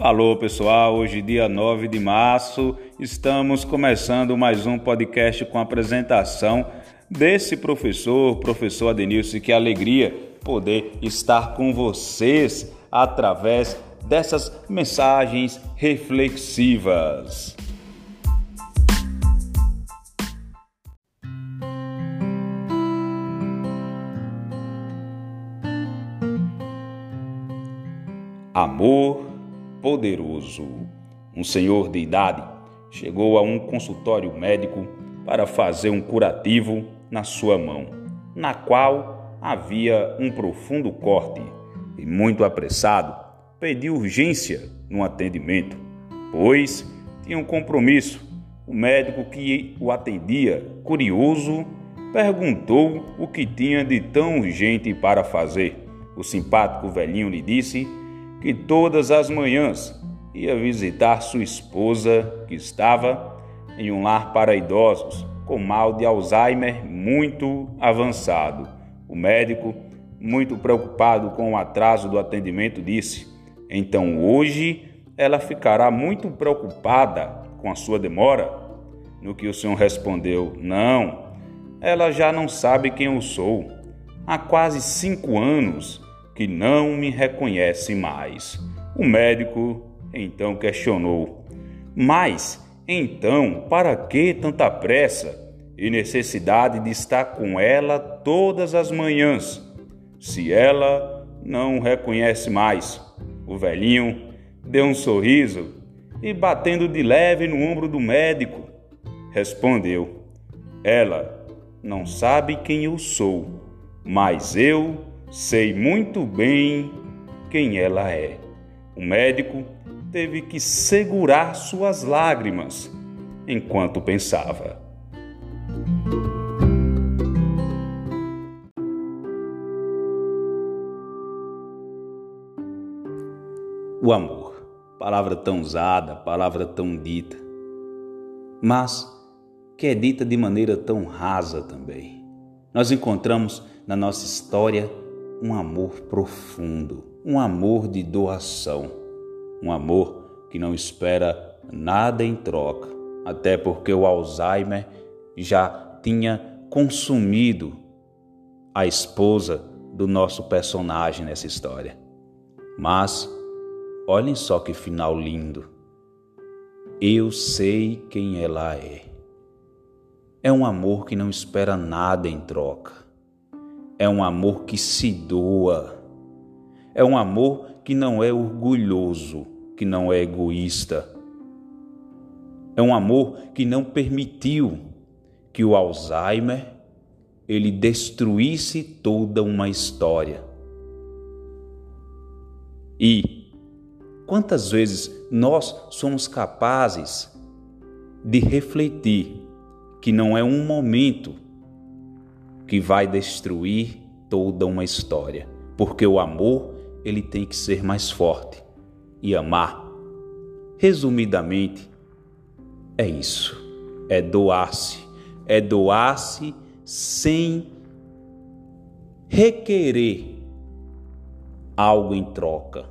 Alô pessoal, hoje dia 9 de março, estamos começando mais um podcast com a apresentação desse professor, professor Adenilson, que alegria poder estar com vocês através dessas mensagens reflexivas. Amor poderoso. Um senhor de idade chegou a um consultório médico para fazer um curativo na sua mão, na qual havia um profundo corte, e muito apressado pediu urgência no atendimento, pois tinha um compromisso. O médico que o atendia, curioso, perguntou o que tinha de tão urgente para fazer. O simpático velhinho lhe disse que todas as manhãs ia visitar sua esposa, que estava em um lar para idosos com mal de Alzheimer muito avançado. O médico, muito preocupado com o atraso do atendimento, disse: Então hoje ela ficará muito preocupada com a sua demora? No que o senhor respondeu: Não, ela já não sabe quem eu sou. Há quase cinco anos que não me reconhece mais. O médico então questionou: Mas então, para que tanta pressa e necessidade de estar com ela todas as manhãs, se ela não reconhece mais? O velhinho deu um sorriso e, batendo de leve no ombro do médico, respondeu: Ela não sabe quem eu sou, mas eu Sei muito bem quem ela é. O médico teve que segurar suas lágrimas enquanto pensava. O amor, palavra tão usada, palavra tão dita, mas que é dita de maneira tão rasa também. Nós encontramos na nossa história um amor profundo, um amor de doação, um amor que não espera nada em troca, até porque o Alzheimer já tinha consumido a esposa do nosso personagem nessa história. Mas olhem só que final lindo. Eu sei quem ela é. É um amor que não espera nada em troca é um amor que se doa. É um amor que não é orgulhoso, que não é egoísta. É um amor que não permitiu que o Alzheimer ele destruísse toda uma história. E quantas vezes nós somos capazes de refletir que não é um momento que vai destruir toda uma história, porque o amor ele tem que ser mais forte e amar. Resumidamente, é isso. É doar-se, é doar-se sem requerer algo em troca.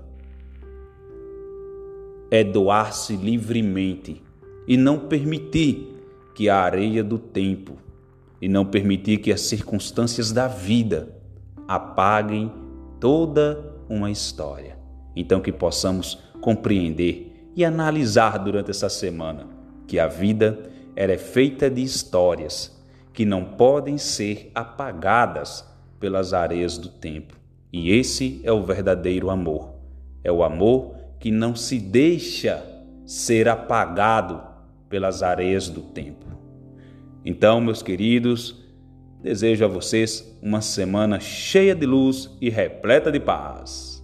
É doar-se livremente e não permitir que a areia do tempo e não permitir que as circunstâncias da vida apaguem toda uma história. Então, que possamos compreender e analisar durante essa semana que a vida é feita de histórias que não podem ser apagadas pelas areias do tempo. E esse é o verdadeiro amor. É o amor que não se deixa ser apagado pelas areias do tempo. Então, meus queridos, desejo a vocês uma semana cheia de luz e repleta de paz.